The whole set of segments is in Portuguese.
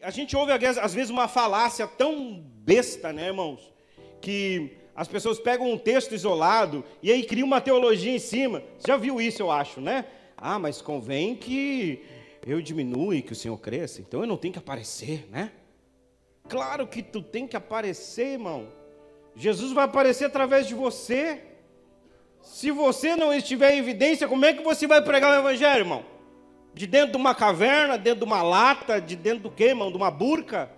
A gente ouve às vezes uma falácia tão besta, né, irmãos? Que as pessoas pegam um texto isolado e aí criam uma teologia em cima. Você já viu isso, eu acho, né? Ah, mas convém que eu diminua e que o Senhor cresça, então eu não tenho que aparecer, né? Claro que tu tem que aparecer, irmão. Jesus vai aparecer através de você. Se você não estiver em evidência, como é que você vai pregar o Evangelho, irmão? De dentro de uma caverna, dentro de uma lata, de dentro do quê, irmão? De uma burca?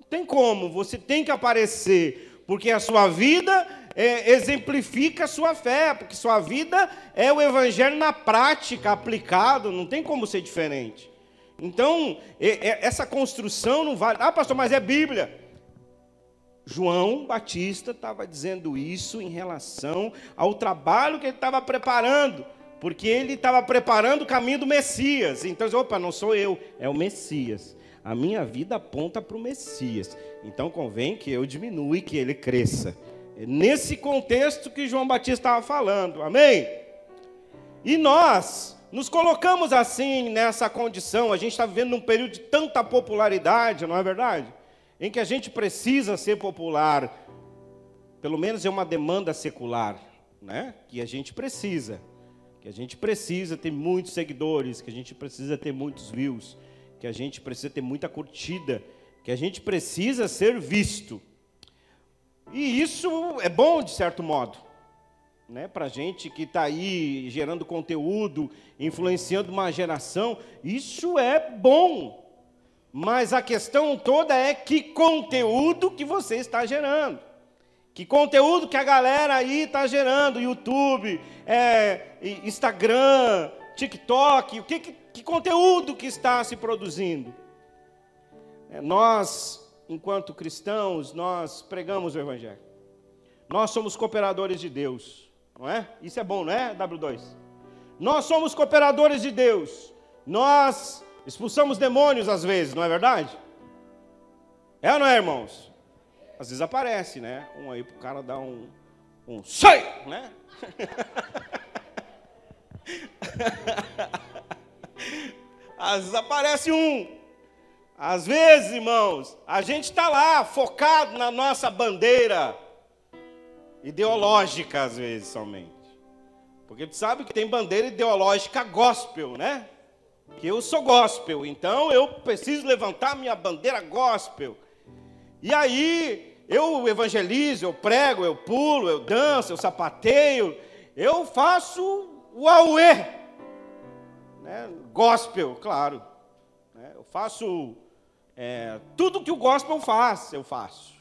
Não tem como, você tem que aparecer, porque a sua vida é, exemplifica a sua fé, porque sua vida é o evangelho na prática, aplicado, não tem como ser diferente. Então, essa construção não vale. Ah, pastor, mas é Bíblia. João Batista estava dizendo isso em relação ao trabalho que ele estava preparando, porque ele estava preparando o caminho do Messias. Então, opa, não sou eu, é o Messias. A minha vida aponta para o Messias. Então convém que eu diminua e que ele cresça. É nesse contexto que João Batista estava falando, amém? E nós nos colocamos assim nessa condição, a gente está vivendo num período de tanta popularidade, não é verdade? Em que a gente precisa ser popular, pelo menos é uma demanda secular, né? Que a gente precisa, que a gente precisa ter muitos seguidores, que a gente precisa ter muitos views, que a gente precisa ter muita curtida, que a gente precisa ser visto. E isso é bom, de certo modo. Né, para gente que está aí gerando conteúdo, influenciando uma geração, isso é bom. Mas a questão toda é que conteúdo que você está gerando. Que conteúdo que a galera aí está gerando, YouTube, é, Instagram, TikTok, o que, que, que, conteúdo que está se produzindo? É, nós enquanto cristãos, nós pregamos o Evangelho. Nós somos cooperadores de Deus, não é? Isso é bom, não é, W2? Nós somos cooperadores de Deus. Nós expulsamos demônios às vezes, não é verdade? É ou não é, irmãos? Às vezes aparece, né? Um aí pro cara dar um. Um sai! Né? Às vezes aparece um. Às vezes, irmãos, a gente está lá focado na nossa bandeira ideológica, às vezes somente. Porque tu sabe que tem bandeira ideológica gospel, né? Que eu sou gospel, então eu preciso levantar minha bandeira gospel. E aí eu evangelizo, eu prego, eu pulo, eu danço, eu sapateio, eu faço o auê. Né? Gospel, claro. Né? Eu faço é, tudo que o gospel faz, eu faço.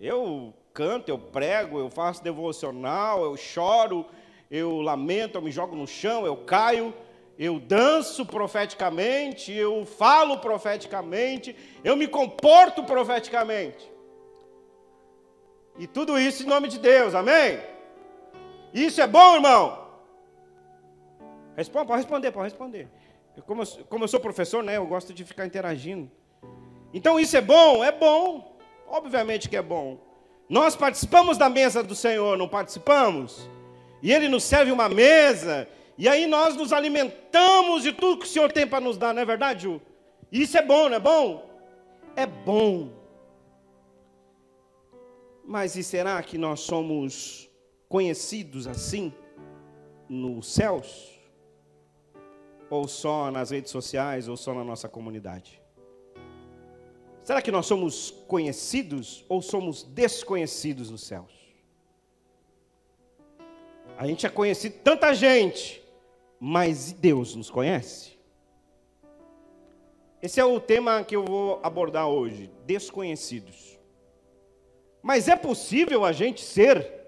Eu canto, eu prego, eu faço devocional, eu choro, eu lamento, eu me jogo no chão, eu caio, eu danço profeticamente, eu falo profeticamente, eu me comporto profeticamente. E tudo isso em nome de Deus, amém? Isso é bom, irmão? Responde, pode responder, pode responder. como, eu, como eu sou professor, né, eu gosto de ficar interagindo. Então isso é bom? É bom. Obviamente que é bom. Nós participamos da mesa do Senhor, não participamos? E Ele nos serve uma mesa, e aí nós nos alimentamos de tudo que o Senhor tem para nos dar, não é verdade, Ju? Isso é bom, não é bom? É bom. Mas e será que nós somos conhecidos assim nos céus? Ou só nas redes sociais, ou só na nossa comunidade? Será que nós somos conhecidos ou somos desconhecidos nos céus? A gente é conhecido tanta gente, mas Deus nos conhece? Esse é o tema que eu vou abordar hoje: desconhecidos. Mas é possível a gente ser,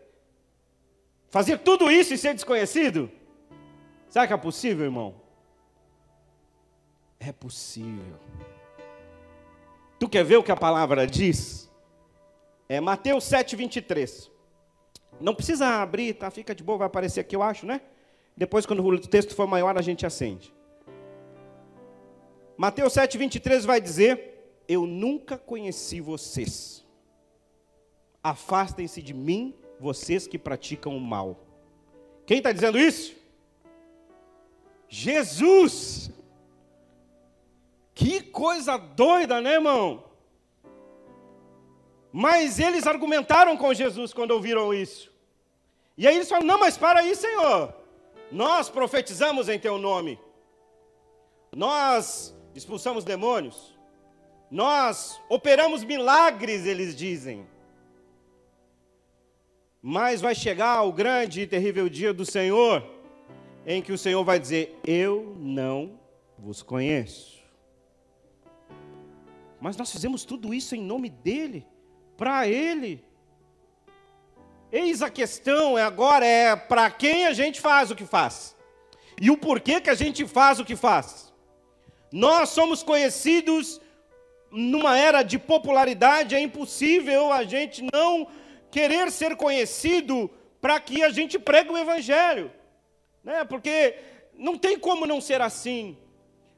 fazer tudo isso e ser desconhecido? Será que é possível, irmão? É possível. Tu quer ver o que a palavra diz? É Mateus 7, 23. Não precisa abrir, tá? Fica de boa, vai aparecer aqui, eu acho, né? Depois, quando o texto for maior, a gente acende. Mateus 7, 23 vai dizer: Eu nunca conheci vocês. Afastem-se de mim, vocês que praticam o mal. Quem está dizendo isso? Jesus. Que coisa doida, né, irmão? Mas eles argumentaram com Jesus quando ouviram isso. E aí eles falaram: Não, mas para aí, Senhor. Nós profetizamos em Teu nome. Nós expulsamos demônios. Nós operamos milagres, eles dizem. Mas vai chegar o grande e terrível dia do Senhor, em que o Senhor vai dizer: Eu não vos conheço. Mas nós fizemos tudo isso em nome dEle, para Ele. Eis a questão é agora é para quem a gente faz o que faz. E o porquê que a gente faz o que faz. Nós somos conhecidos numa era de popularidade, é impossível a gente não querer ser conhecido para que a gente pregue o evangelho. Né? Porque não tem como não ser assim.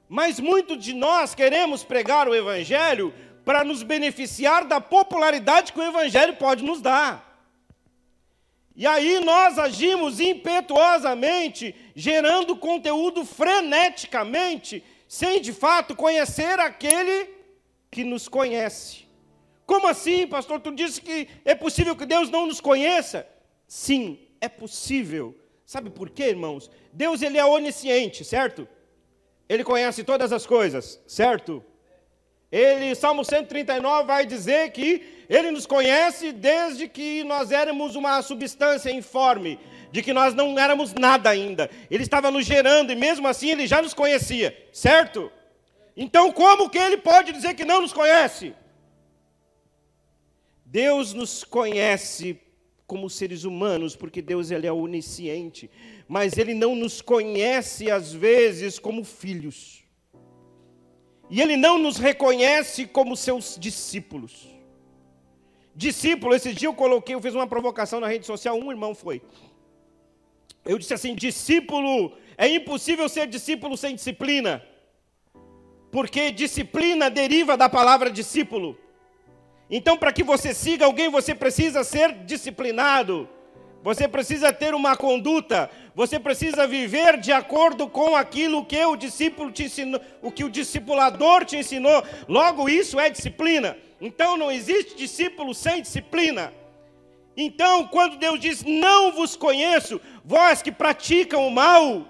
Mas muitos de nós queremos pregar o evangelho para nos beneficiar da popularidade que o evangelho pode nos dar. E aí nós agimos impetuosamente, gerando conteúdo freneticamente, sem de fato conhecer aquele que nos conhece. Como assim, pastor? Tu disse que é possível que Deus não nos conheça? Sim, é possível. Sabe por quê, irmãos? Deus ele é onisciente, certo? Ele conhece todas as coisas, certo? Ele, Salmo 139 vai dizer que ele nos conhece desde que nós éramos uma substância informe, de que nós não éramos nada ainda. Ele estava nos gerando e mesmo assim ele já nos conhecia, certo? Então, como que ele pode dizer que não nos conhece? Deus nos conhece como seres humanos, porque Deus ele é onisciente, mas ele não nos conhece às vezes como filhos. E ele não nos reconhece como seus discípulos. Discípulo, esse dia eu coloquei, eu fiz uma provocação na rede social, um irmão foi. Eu disse assim: discípulo, é impossível ser discípulo sem disciplina, porque disciplina deriva da palavra discípulo. Então, para que você siga alguém, você precisa ser disciplinado. Você precisa ter uma conduta, você precisa viver de acordo com aquilo que o discípulo te ensinou, o que o discipulador te ensinou. Logo, isso é disciplina. Então, não existe discípulo sem disciplina. Então, quando Deus diz: Não vos conheço, vós que praticam o mal,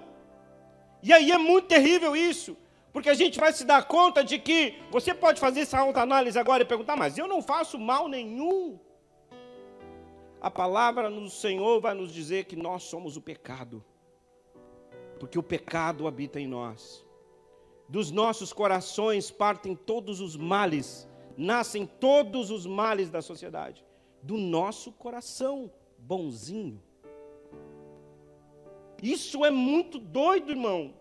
e aí é muito terrível isso, porque a gente vai se dar conta de que você pode fazer essa autoanálise agora e perguntar: Mas eu não faço mal nenhum a palavra do Senhor vai nos dizer que nós somos o pecado, porque o pecado habita em nós. Dos nossos corações partem todos os males, nascem todos os males da sociedade, do nosso coração bonzinho. Isso é muito doido, irmão.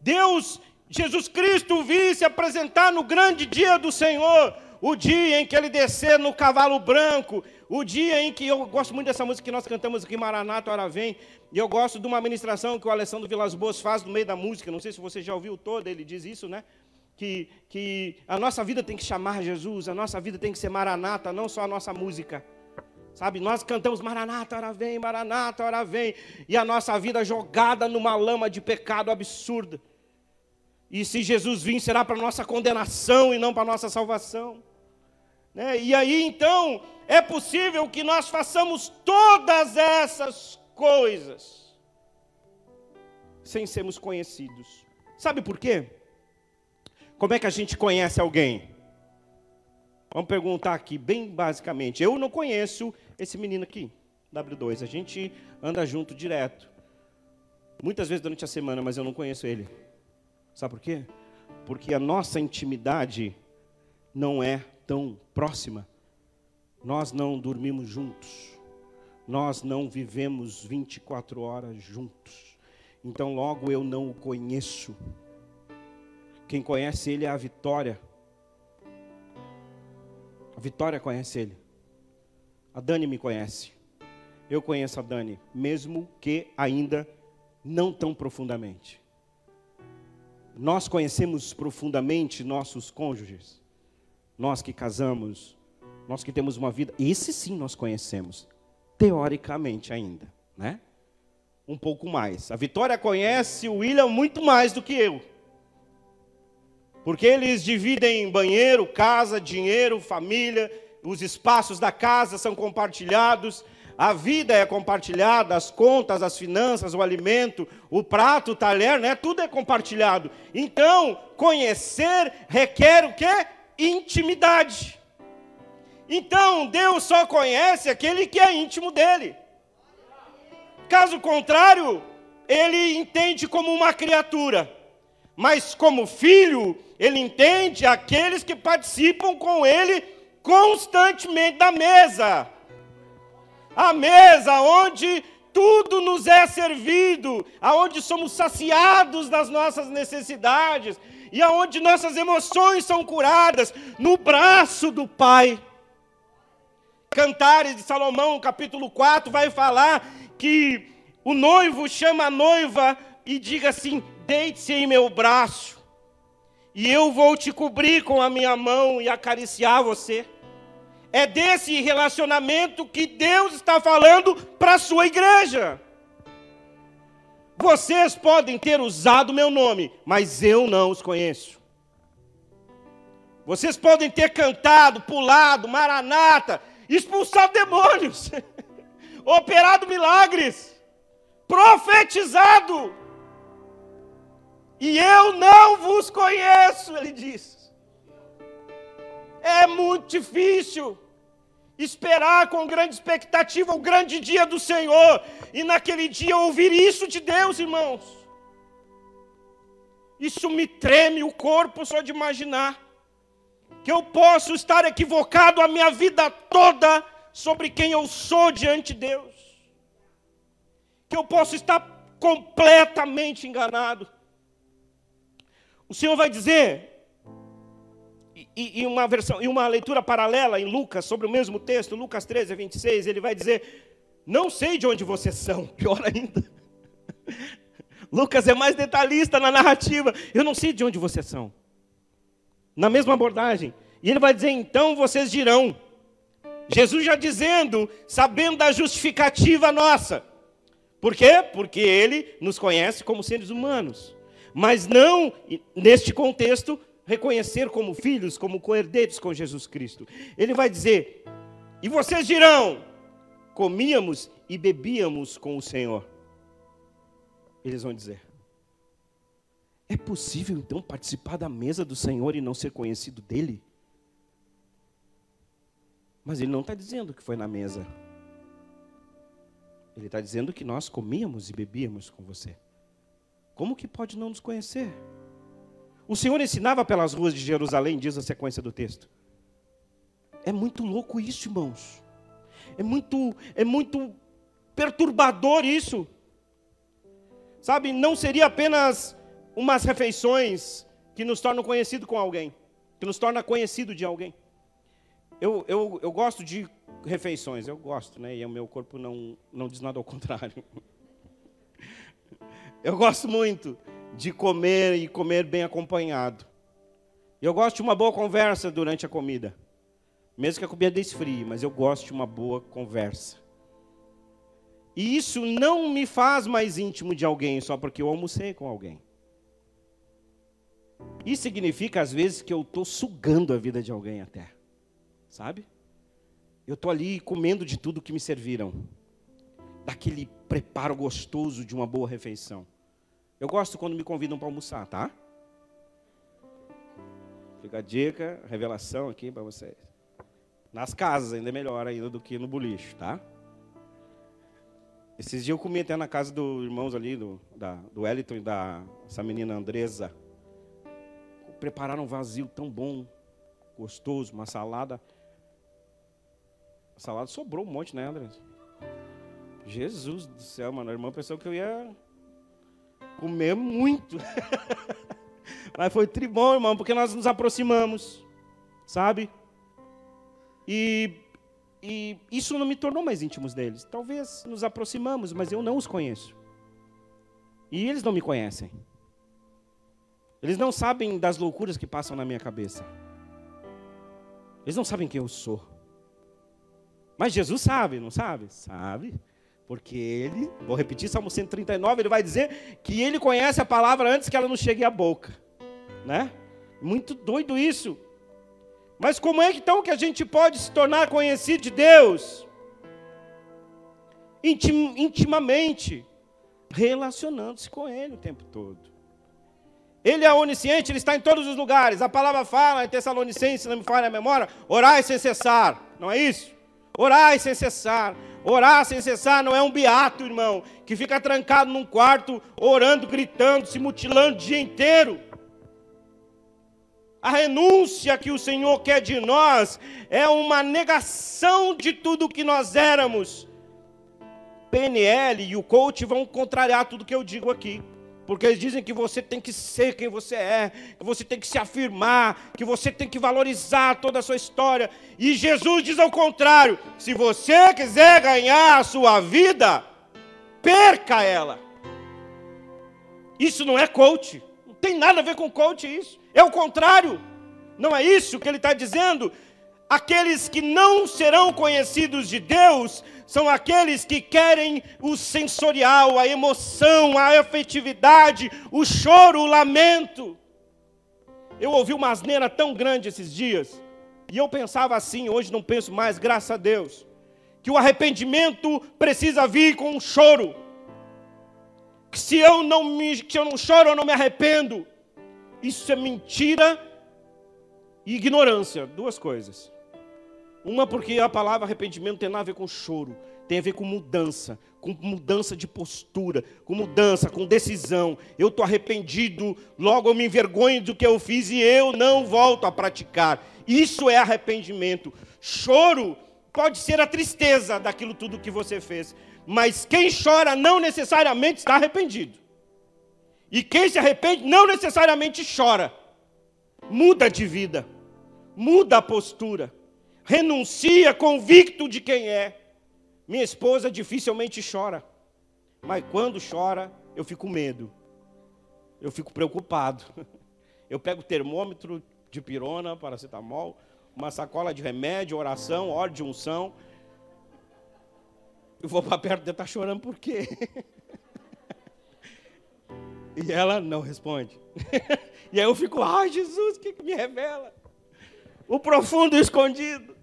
Deus, Jesus Cristo, vi se apresentar no grande dia do Senhor, o dia em que ele descer no cavalo branco, o dia em que eu gosto muito dessa música que nós cantamos aqui, Maranata, Hora Vem, e eu gosto de uma ministração que o Alessandro Vilas Boas faz no meio da música, não sei se você já ouviu toda, ele diz isso, né? Que, que a nossa vida tem que chamar Jesus, a nossa vida tem que ser Maranata, não só a nossa música. Sabe, nós cantamos Maranata, hora vem, Maranata, hora vem, e a nossa vida jogada numa lama de pecado absurda. E se Jesus vir, será para nossa condenação e não para nossa salvação. Né? E aí então, é possível que nós façamos todas essas coisas sem sermos conhecidos. Sabe por quê? Como é que a gente conhece alguém? Vamos perguntar aqui, bem basicamente. Eu não conheço esse menino aqui, W2. A gente anda junto direto. Muitas vezes durante a semana, mas eu não conheço ele. Sabe por quê? Porque a nossa intimidade não é tão próxima. Nós não dormimos juntos. Nós não vivemos 24 horas juntos. Então, logo eu não o conheço. Quem conhece ele é a Vitória. A Vitória conhece ele. A Dani me conhece. Eu conheço a Dani, mesmo que ainda não tão profundamente. Nós conhecemos profundamente nossos cônjuges nós que casamos, nós que temos uma vida, esse sim nós conhecemos, teoricamente ainda, né? Um pouco mais. A Vitória conhece o William muito mais do que eu. Porque eles dividem banheiro, casa, dinheiro, família, os espaços da casa são compartilhados, a vida é compartilhada, as contas, as finanças, o alimento, o prato, o talher, né? Tudo é compartilhado. Então, conhecer requer o quê? Intimidade. Então, Deus só conhece aquele que é íntimo dele. Caso contrário, ele entende como uma criatura. Mas como filho, ele entende aqueles que participam com ele constantemente da mesa a mesa onde tudo nos é servido, aonde somos saciados das nossas necessidades e aonde nossas emoções são curadas no braço do Pai. Cantares de Salomão, capítulo 4, vai falar que o noivo chama a noiva e diga assim: deite-se em meu braço, e eu vou te cobrir com a minha mão e acariciar você. É desse relacionamento que Deus está falando para a sua igreja. Vocês podem ter usado meu nome, mas eu não os conheço. Vocês podem ter cantado, pulado, maranata, expulsado demônios, operado milagres, profetizado. E eu não vos conheço, ele diz. É muito difícil esperar com grande expectativa o grande dia do Senhor e naquele dia ouvir isso de Deus, irmãos. Isso me treme o corpo só de imaginar que eu posso estar equivocado a minha vida toda sobre quem eu sou diante de Deus. Que eu posso estar completamente enganado. O Senhor vai dizer: e, e, uma versão, e uma leitura paralela em Lucas sobre o mesmo texto, Lucas 13, 26, ele vai dizer: Não sei de onde vocês são, pior ainda. Lucas é mais detalhista na narrativa. Eu não sei de onde vocês são. Na mesma abordagem. E ele vai dizer: Então vocês dirão. Jesus já dizendo, sabendo da justificativa nossa. Por quê? Porque ele nos conhece como seres humanos. Mas não, neste contexto, reconhecer como filhos, como coerdeiros com Jesus Cristo. Ele vai dizer: E vocês dirão: comíamos e bebíamos com o Senhor. Eles vão dizer: É possível então participar da mesa do Senhor e não ser conhecido dele? Mas ele não está dizendo que foi na mesa. Ele está dizendo que nós comíamos e bebíamos com você. Como que pode não nos conhecer? O Senhor ensinava pelas ruas de Jerusalém, diz a sequência do texto. É muito louco isso, irmãos. É muito, é muito perturbador isso. Sabe, não seria apenas umas refeições que nos tornam conhecido com alguém, que nos torna conhecido de alguém. Eu, eu, eu gosto de refeições, eu gosto, né? E o meu corpo não, não diz nada ao contrário. Eu gosto muito de comer e comer bem acompanhado. Eu gosto de uma boa conversa durante a comida. Mesmo que a comida esfrie, mas eu gosto de uma boa conversa. E isso não me faz mais íntimo de alguém só porque eu almocei com alguém. Isso significa, às vezes, que eu estou sugando a vida de alguém até. Sabe? Eu estou ali comendo de tudo que me serviram. Daquele preparo gostoso de uma boa refeição. Eu gosto quando me convidam para almoçar, tá? Fica a dica, revelação aqui para vocês. Nas casas ainda é melhor ainda do que no boliche, tá? Esses dias eu comi até na casa dos irmãos ali, do, da, do Wellington e da essa menina Andresa. Prepararam um vazio tão bom, gostoso, uma salada. A salada sobrou um monte, né, Andresa? Jesus do céu, mano. A irmã pensou que eu ia comer muito. Mas foi tribom, irmão, porque nós nos aproximamos, sabe? E, e isso não me tornou mais íntimos deles. Talvez nos aproximamos, mas eu não os conheço. E eles não me conhecem. Eles não sabem das loucuras que passam na minha cabeça. Eles não sabem quem eu sou. Mas Jesus sabe, não sabe? Sabe. Porque ele, vou repetir, Salmo 139, ele vai dizer que ele conhece a palavra antes que ela nos chegue à boca. Né? Muito doido isso. Mas como é que então que a gente pode se tornar conhecido de Deus? Intim, intimamente, relacionando-se com Ele o tempo todo. Ele é onisciente, Ele está em todos os lugares. A palavra fala em Tessalonicenses, não me falha a memória, orai sem cessar. Não é isso? Orai sem cessar. Orar sem cessar não é um beato, irmão, que fica trancado num quarto, orando, gritando, se mutilando o dia inteiro. A renúncia que o Senhor quer de nós é uma negação de tudo que nós éramos. PNL e o coach vão contrariar tudo que eu digo aqui. Porque eles dizem que você tem que ser quem você é, que você tem que se afirmar, que você tem que valorizar toda a sua história. E Jesus diz ao contrário: se você quiser ganhar a sua vida, perca ela. Isso não é coach, não tem nada a ver com coach isso. É o contrário. Não é isso que ele está dizendo. Aqueles que não serão conhecidos de Deus são aqueles que querem o sensorial, a emoção, a afetividade, o choro, o lamento. Eu ouvi uma asneira tão grande esses dias, e eu pensava assim, hoje não penso mais, graças a Deus, que o arrependimento precisa vir com um choro. Que se eu não me, se eu não choro, eu não me arrependo. Isso é mentira e ignorância, duas coisas. Uma porque a palavra arrependimento tem nada a ver com choro, tem a ver com mudança, com mudança de postura, com mudança, com decisão. Eu estou arrependido, logo eu me envergonho do que eu fiz e eu não volto a praticar. Isso é arrependimento. Choro pode ser a tristeza daquilo tudo que você fez, mas quem chora não necessariamente está arrependido. E quem se arrepende não necessariamente chora. Muda de vida, muda a postura renuncia convicto de quem é. Minha esposa dificilmente chora, mas quando chora, eu fico medo, eu fico preocupado. Eu pego termômetro de pirona, paracetamol, uma sacola de remédio, oração, óleo de unção. Eu vou para perto dela, está chorando por quê? E ela não responde. E aí eu fico, ai Jesus, o que, que me revela? O profundo escondido.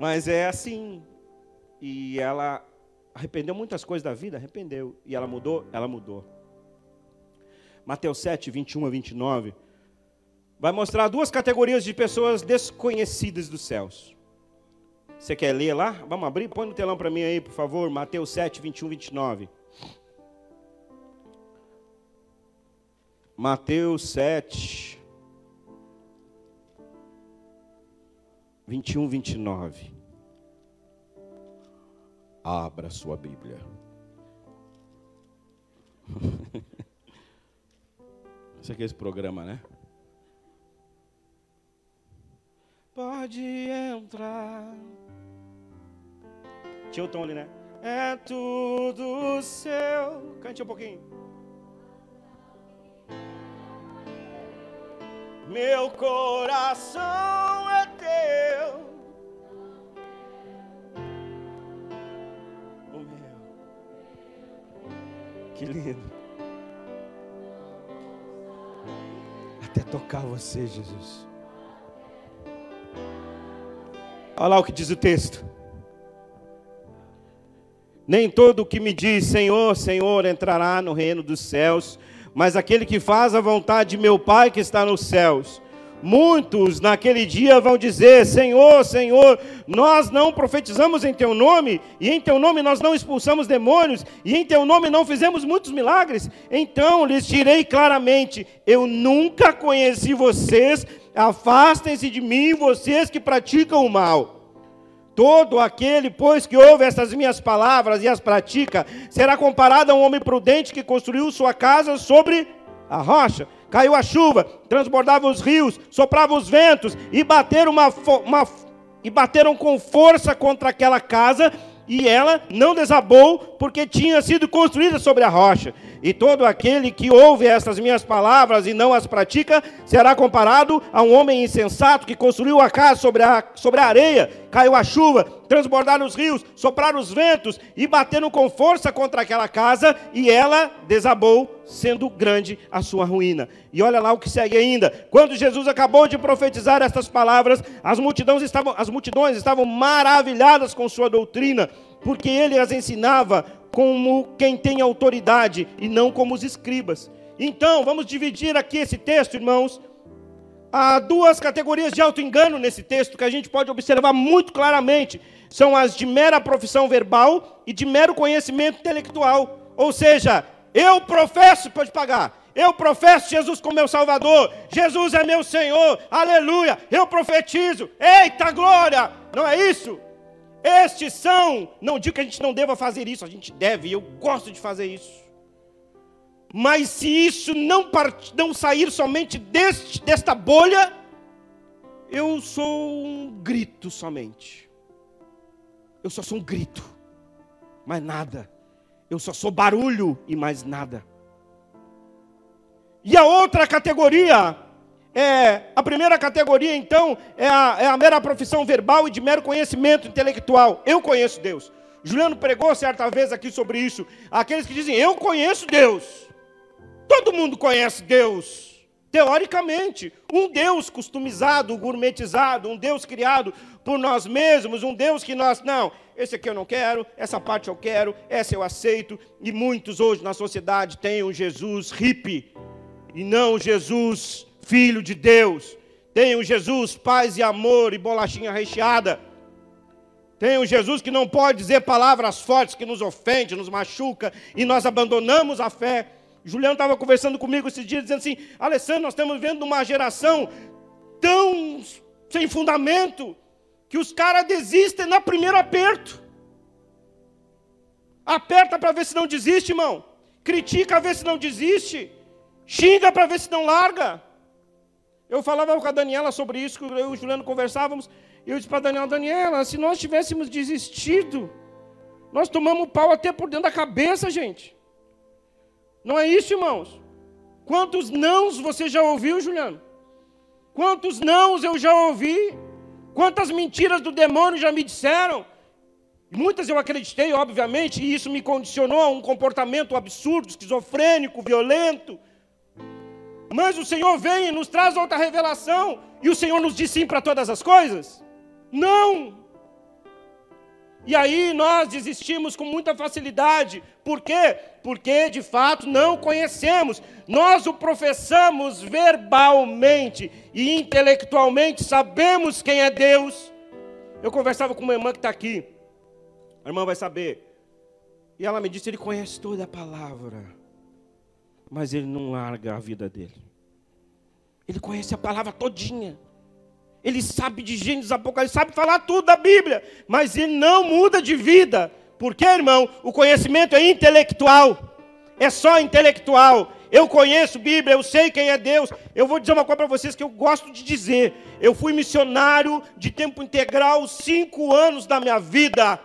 Mas é assim. E ela arrependeu muitas coisas da vida, arrependeu. E ela mudou? Ela mudou. Mateus 7, 21 a 29. Vai mostrar duas categorias de pessoas desconhecidas dos céus. Você quer ler lá? Vamos abrir? Põe no telão para mim aí, por favor. Mateus 7, 21, 29. Mateus 7, 21, 29. Abra sua Bíblia. Esse aqui é esse programa, né? Pode entrar. Tinha o tom ali, né? É tudo seu. Cante um pouquinho. Meu coração teu. O meu. Que lindo. Até tocar você, Jesus. Olha lá o que diz o texto. Nem todo o que me diz Senhor, Senhor entrará no reino dos céus, mas aquele que faz a vontade de meu Pai que está nos céus. Muitos naquele dia vão dizer: Senhor, Senhor, nós não profetizamos em Teu nome, e em Teu nome nós não expulsamos demônios, e em Teu nome não fizemos muitos milagres. Então lhes direi claramente: Eu nunca conheci vocês, afastem-se de mim, vocês que praticam o mal. Todo aquele, pois, que ouve estas minhas palavras e as pratica, será comparado a um homem prudente que construiu sua casa sobre a rocha. Caiu a chuva, transbordava os rios, soprava os ventos e bateram, uma, uma, e bateram com força contra aquela casa e ela não desabou, porque tinha sido construída sobre a rocha. E todo aquele que ouve estas minhas palavras e não as pratica, será comparado a um homem insensato que construiu a casa sobre a, sobre a areia caiu a chuva, transbordaram os rios, sopraram os ventos e bateram com força contra aquela casa e ela desabou, sendo grande a sua ruína. E olha lá o que segue ainda. Quando Jesus acabou de profetizar estas palavras, as multidões estavam, as multidões estavam maravilhadas com sua doutrina, porque ele as ensinava como quem tem autoridade e não como os escribas. Então, vamos dividir aqui esse texto, irmãos. Há duas categorias de auto-engano nesse texto que a gente pode observar muito claramente. São as de mera profissão verbal e de mero conhecimento intelectual. Ou seja, eu professo, pode pagar. Eu professo Jesus como meu Salvador. Jesus é meu Senhor. Aleluia. Eu profetizo. Eita glória! Não é isso? Estes são, não digo que a gente não deva fazer isso, a gente deve, eu gosto de fazer isso. Mas se isso não, part... não sair somente deste, desta bolha, eu sou um grito somente. Eu só sou um grito, mais nada. Eu só sou barulho e mais nada. E a outra categoria é, a primeira categoria, então, é a, é a mera profissão verbal e de mero conhecimento intelectual. Eu conheço Deus. Juliano pregou certa vez aqui sobre isso. Aqueles que dizem, eu conheço Deus. Todo mundo conhece Deus. Teoricamente, um Deus customizado, gourmetizado, um Deus criado por nós mesmos, um Deus que nós, não, esse aqui eu não quero, essa parte eu quero, essa eu aceito, e muitos hoje na sociedade têm um Jesus hippie, e não Jesus Filho de Deus. Tem um Jesus, paz e amor e bolachinha recheada. Tem um Jesus que não pode dizer palavras fortes que nos ofende, nos machuca e nós abandonamos a fé. Juliano estava conversando comigo esses dias, dizendo assim: Alessandro, nós estamos vendo uma geração tão sem fundamento que os caras desistem no primeiro aperto. Aperta para ver se não desiste, irmão. Critica para ver se não desiste. Xinga para ver se não larga. Eu falava com a Daniela sobre isso, eu e o Juliano conversávamos, e eu disse para a Daniela, Daniela, se nós tivéssemos desistido, nós tomamos pau até por dentro da cabeça, gente. Não é isso, irmãos? Quantos nãos você já ouviu, Juliano? Quantos nãos eu já ouvi? Quantas mentiras do demônio já me disseram? Muitas eu acreditei, obviamente, e isso me condicionou a um comportamento absurdo, esquizofrênico, violento, mas o Senhor vem e nos traz outra revelação, e o Senhor nos diz sim para todas as coisas? Não! E aí nós desistimos com muita facilidade. Por quê? Porque de fato não conhecemos. Nós o professamos verbalmente e intelectualmente, sabemos quem é Deus. Eu conversava com uma irmã que está aqui, a irmã vai saber. E ela me disse: Ele conhece toda a palavra mas ele não larga a vida dele. Ele conhece a palavra todinha. Ele sabe de Gênesis, Apocalipse, sabe falar tudo da Bíblia, mas ele não muda de vida. Porque, irmão, o conhecimento é intelectual. É só intelectual. Eu conheço Bíblia, eu sei quem é Deus. Eu vou dizer uma coisa para vocês que eu gosto de dizer. Eu fui missionário de tempo integral cinco anos da minha vida.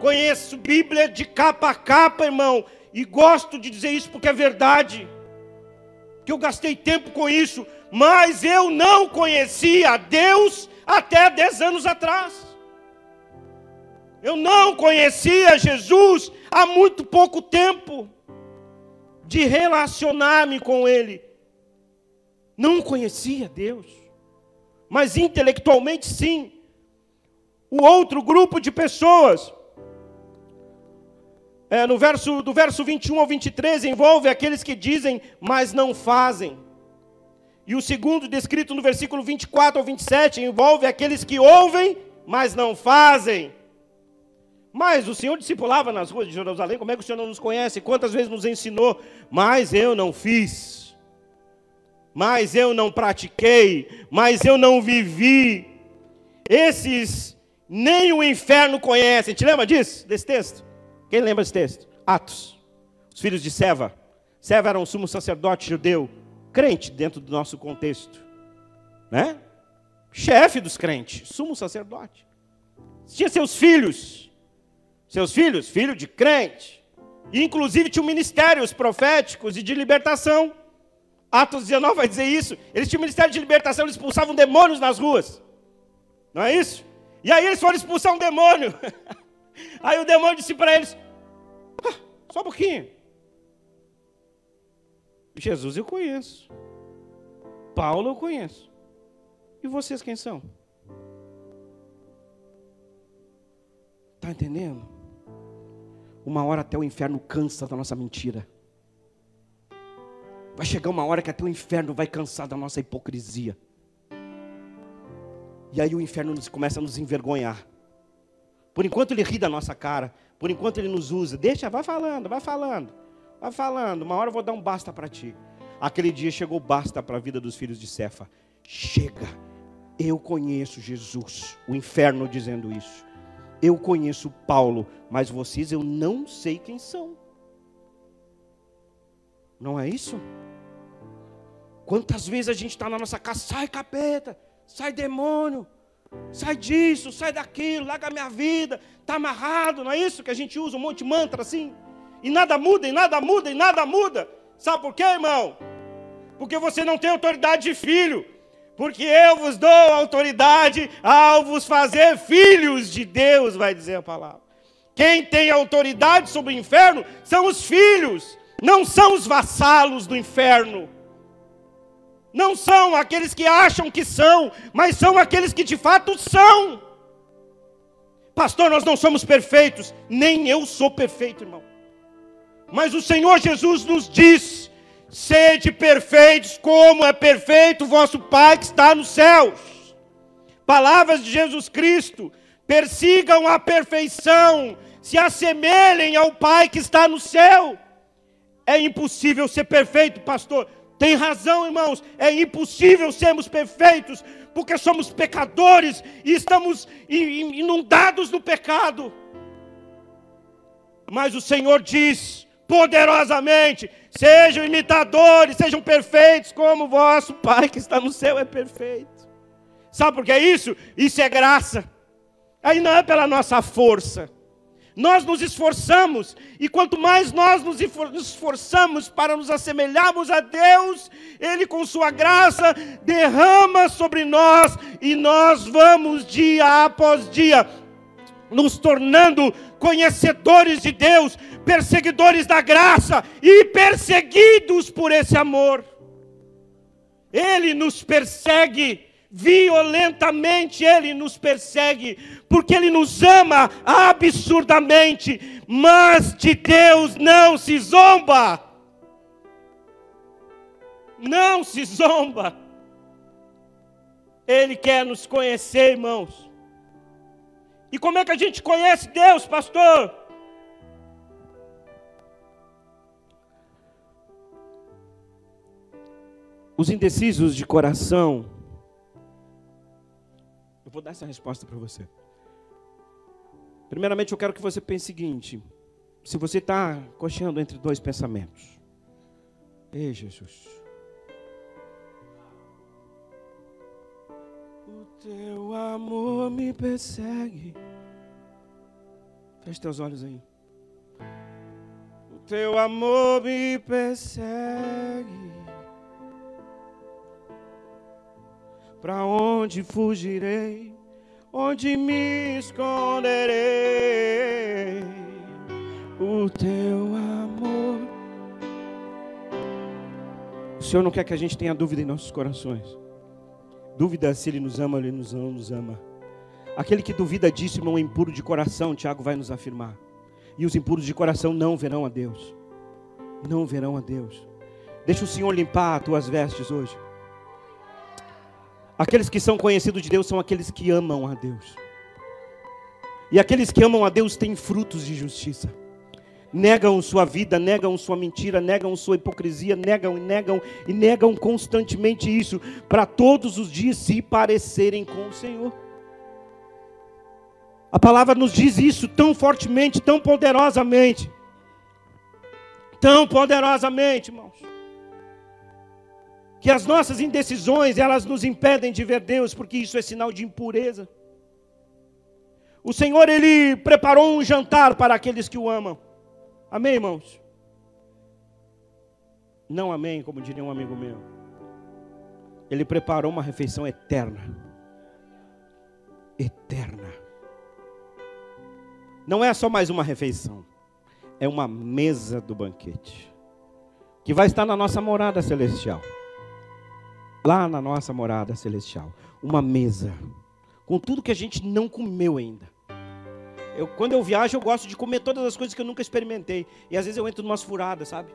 Conheço Bíblia de capa a capa, irmão. E gosto de dizer isso porque é verdade. Que eu gastei tempo com isso, mas eu não conhecia Deus até 10 anos atrás. Eu não conhecia Jesus há muito pouco tempo de relacionar-me com Ele. Não conhecia Deus, mas intelectualmente sim. O outro grupo de pessoas é, no verso, do verso 21 ao 23, envolve aqueles que dizem, mas não fazem. E o segundo, descrito no versículo 24 ao 27, envolve aqueles que ouvem, mas não fazem. Mas o Senhor discipulava nas ruas de Jerusalém, como é que o Senhor não nos conhece? Quantas vezes nos ensinou, mas eu não fiz, mas eu não pratiquei, mas eu não vivi. Esses nem o inferno conhecem. Te lembra disso, desse texto? Quem lembra desse texto? Atos. Os filhos de Seva. Seva era um sumo sacerdote judeu, crente dentro do nosso contexto. Né? Chefe dos crentes, sumo sacerdote. Tinha seus filhos. Seus filhos, filho de crente. E, inclusive tinham ministérios proféticos e de libertação. Atos 19 vai dizer isso. Eles tinham ministério de libertação, eles expulsavam demônios nas ruas. Não é isso? E aí eles foram expulsar um demônio. Aí o demônio disse para eles: ah, só um pouquinho. Jesus eu conheço. Paulo eu conheço. E vocês quem são? Está entendendo? Uma hora até o inferno cansa da nossa mentira. Vai chegar uma hora que até o inferno vai cansar da nossa hipocrisia. E aí o inferno começa a nos envergonhar. Por enquanto ele ri da nossa cara, por enquanto ele nos usa, deixa, vai falando, vai falando, vai falando, uma hora eu vou dar um basta para ti. Aquele dia chegou basta para a vida dos filhos de Cefa. Chega, eu conheço Jesus, o inferno dizendo isso. Eu conheço Paulo, mas vocês eu não sei quem são. Não é isso? Quantas vezes a gente está na nossa casa, sai capeta, sai demônio, sai disso, sai daquilo, larga minha vida, está amarrado, não é isso que a gente usa um monte de mantra assim? E nada muda, e nada muda, e nada muda. Sabe por quê, irmão? Porque você não tem autoridade de filho. Porque eu vos dou autoridade ao vos fazer filhos de Deus, vai dizer a palavra. Quem tem autoridade sobre o inferno são os filhos, não são os vassalos do inferno. Não são aqueles que acham que são, mas são aqueles que de fato são. Pastor, nós não somos perfeitos, nem eu sou perfeito, irmão. Mas o Senhor Jesus nos diz: sede perfeitos, como é perfeito o vosso Pai que está nos céus. Palavras de Jesus Cristo: persigam a perfeição, se assemelhem ao Pai que está no céu. É impossível ser perfeito, pastor. Tem razão, irmãos, é impossível sermos perfeitos, porque somos pecadores e estamos inundados no pecado. Mas o Senhor diz poderosamente: sejam imitadores, sejam perfeitos, como o vosso Pai que está no céu é perfeito. Sabe por que é isso? Isso é graça. Aí não é pela nossa força nós nos esforçamos, e quanto mais nós nos esforçamos para nos assemelharmos a Deus, Ele, com Sua graça, derrama sobre nós, e nós vamos dia após dia nos tornando conhecedores de Deus, perseguidores da graça e perseguidos por esse amor. Ele nos persegue violentamente ele nos persegue, porque ele nos ama absurdamente, mas de Deus não se zomba. Não se zomba. Ele quer nos conhecer, irmãos. E como é que a gente conhece Deus, pastor? Os indecisos de coração eu vou dar essa resposta para você. Primeiramente, eu quero que você pense o seguinte: se você está cocheando entre dois pensamentos, ei Jesus, teu amor me persegue. Feche teus olhos aí. O teu amor me persegue. Para onde fugirei? Onde me esconderei? O teu amor. O Senhor não quer que a gente tenha dúvida em nossos corações. Dúvida se Ele nos ama ou Ele nos não nos ama. Aquele que duvida disso, irmão, é impuro de coração, Tiago vai nos afirmar. E os impuros de coração não verão a Deus. Não verão a Deus. Deixa o Senhor limpar as tuas vestes hoje. Aqueles que são conhecidos de Deus são aqueles que amam a Deus. E aqueles que amam a Deus têm frutos de justiça. Negam sua vida, negam sua mentira, negam sua hipocrisia, negam e negam e negam constantemente isso, para todos os dias se parecerem com o Senhor. A palavra nos diz isso tão fortemente, tão poderosamente. Tão poderosamente, irmãos que as nossas indecisões, elas nos impedem de ver Deus, porque isso é sinal de impureza. O Senhor, Ele preparou um jantar para aqueles que o amam. Amém, irmãos? Não amém, como diria um amigo meu. Ele preparou uma refeição eterna. eterna. Não é só mais uma refeição, é uma mesa do banquete, que vai estar na nossa morada celestial. Lá na nossa morada celestial. Uma mesa, com tudo que a gente não comeu ainda. Eu, quando eu viajo, eu gosto de comer todas as coisas que eu nunca experimentei. E às vezes eu entro numas furadas, sabe?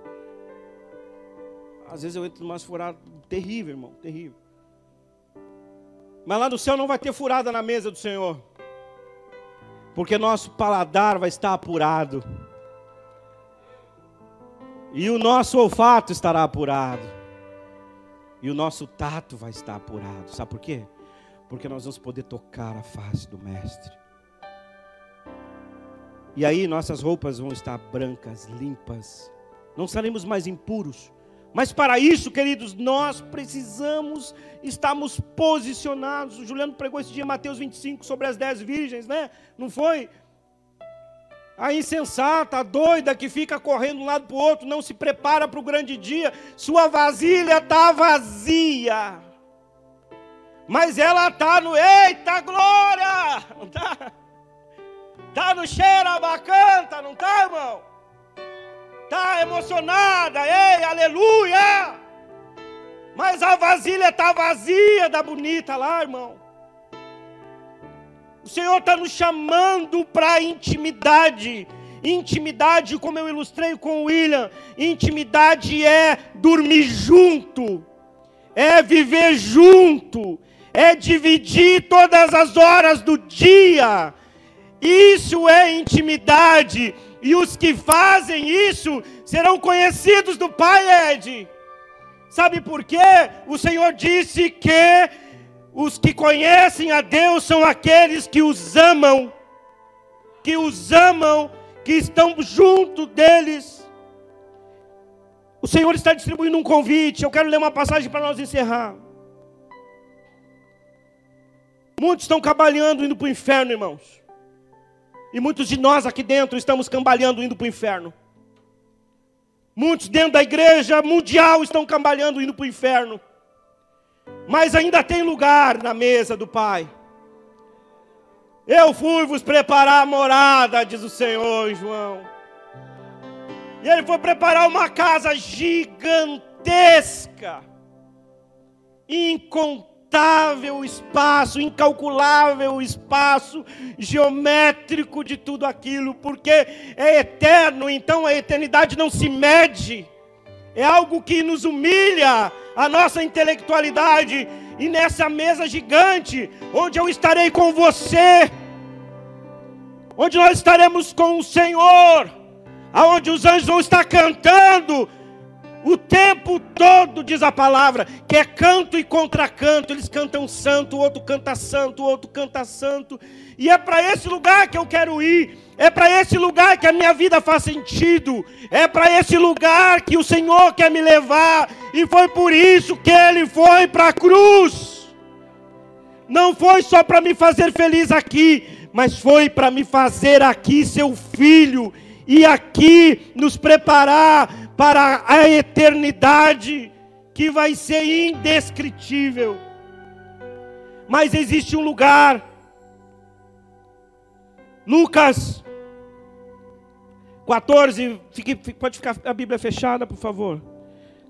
Às vezes eu entro numas furadas terrível, irmão, terrível. Mas lá no céu não vai ter furada na mesa do Senhor. Porque nosso paladar vai estar apurado. E o nosso olfato estará apurado. E o nosso tato vai estar apurado. Sabe por quê? Porque nós vamos poder tocar a face do Mestre. E aí nossas roupas vão estar brancas, limpas. Não seremos mais impuros. Mas para isso, queridos, nós precisamos estarmos posicionados. O Juliano pregou esse dia Mateus 25 sobre as dez virgens, né? Não foi? A insensata, a doida que fica correndo de um lado para o outro, não se prepara para o grande dia, sua vasilha está vazia. Mas ela está no eita glória! Não está? Está no cheiro abacanta, não está, irmão? Está emocionada, ei, aleluia! Mas a vasilha está vazia da bonita lá, irmão. O Senhor está nos chamando para intimidade. Intimidade, como eu ilustrei com o William, intimidade é dormir junto, é viver junto, é dividir todas as horas do dia. Isso é intimidade, e os que fazem isso serão conhecidos do Pai, Ed. Sabe por quê? O Senhor disse que os que conhecem a Deus são aqueles que os amam, que os amam, que estão junto deles. O Senhor está distribuindo um convite. Eu quero ler uma passagem para nós encerrar. Muitos estão cabalhando indo para o inferno, irmãos. E muitos de nós aqui dentro estamos cambaleando indo para o inferno. Muitos dentro da igreja mundial estão cambaleando indo para o inferno mas ainda tem lugar na mesa do Pai. Eu fui vos preparar a morada, diz o Senhor João. E ele foi preparar uma casa gigantesca, incontável espaço, incalculável espaço geométrico de tudo aquilo, porque é eterno, então a eternidade não se mede, é algo que nos humilha, a nossa intelectualidade. E nessa mesa gigante, onde eu estarei com você, onde nós estaremos com o Senhor, aonde os anjos vão estar cantando o tempo todo, diz a palavra, que é canto e contracanto, eles cantam santo, o outro canta santo, o outro canta santo, e é para esse lugar que eu quero ir. É para esse lugar que a minha vida faz sentido. É para esse lugar que o Senhor quer me levar. E foi por isso que Ele foi para a cruz. Não foi só para me fazer feliz aqui, mas foi para me fazer aqui seu filho. E aqui nos preparar para a eternidade, que vai ser indescritível. Mas existe um lugar Lucas 14, fique, pode ficar a Bíblia fechada, por favor.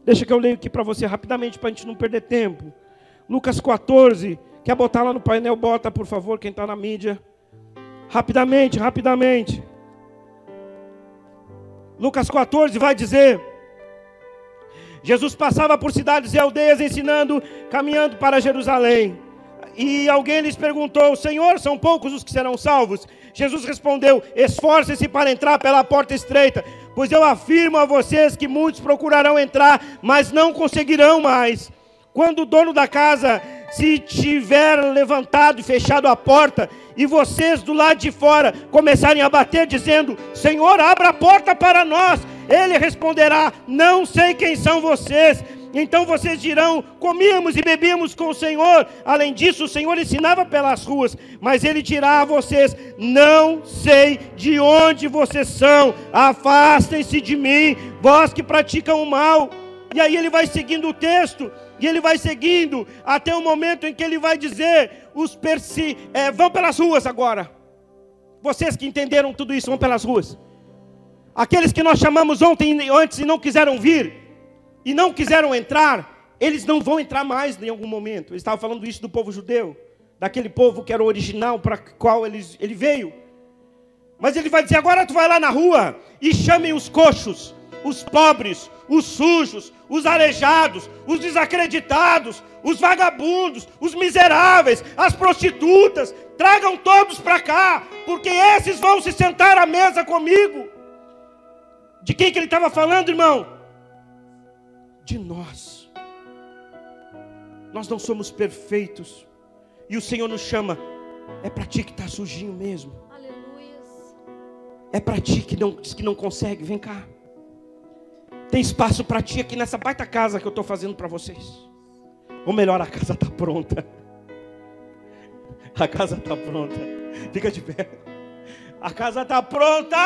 Deixa que eu leio aqui para você rapidamente, para a gente não perder tempo. Lucas 14, quer botar lá no painel? Bota, por favor, quem está na mídia. Rapidamente, rapidamente. Lucas 14 vai dizer: Jesus passava por cidades e aldeias ensinando, caminhando para Jerusalém. E alguém lhes perguntou: Senhor, são poucos os que serão salvos? Jesus respondeu: Esforce-se para entrar pela porta estreita, pois eu afirmo a vocês que muitos procurarão entrar, mas não conseguirão mais. Quando o dono da casa se tiver levantado e fechado a porta, e vocês do lado de fora começarem a bater, dizendo: Senhor, abra a porta para nós, ele responderá: Não sei quem são vocês. Então vocês dirão: comíamos e bebíamos com o Senhor. Além disso, o Senhor ensinava pelas ruas. Mas ele dirá a vocês: Não sei de onde vocês são. Afastem-se de mim, vós que praticam o mal. E aí ele vai seguindo o texto. e ele vai seguindo até o momento em que ele vai dizer: os persi é, vão pelas ruas agora. Vocês que entenderam tudo isso, vão pelas ruas. Aqueles que nós chamamos ontem antes e não quiseram vir, e não quiseram entrar, eles não vão entrar mais em algum momento. Ele estava falando isso do povo judeu, daquele povo que era o original para qual ele, ele veio. Mas ele vai dizer: agora tu vai lá na rua e chame os coxos, os pobres, os sujos, os aleijados, os desacreditados, os vagabundos, os miseráveis, as prostitutas, tragam todos para cá, porque esses vão se sentar à mesa comigo. De quem que ele estava falando, irmão? De nós. Nós não somos perfeitos. E o Senhor nos chama. É para ti que está sujinho mesmo. Aleluias. É para ti que não, que não consegue. Vem cá. Tem espaço para ti aqui nessa baita casa que eu estou fazendo para vocês. Ou melhor, a casa está pronta. A casa está pronta. Fica de pé. A casa está pronta.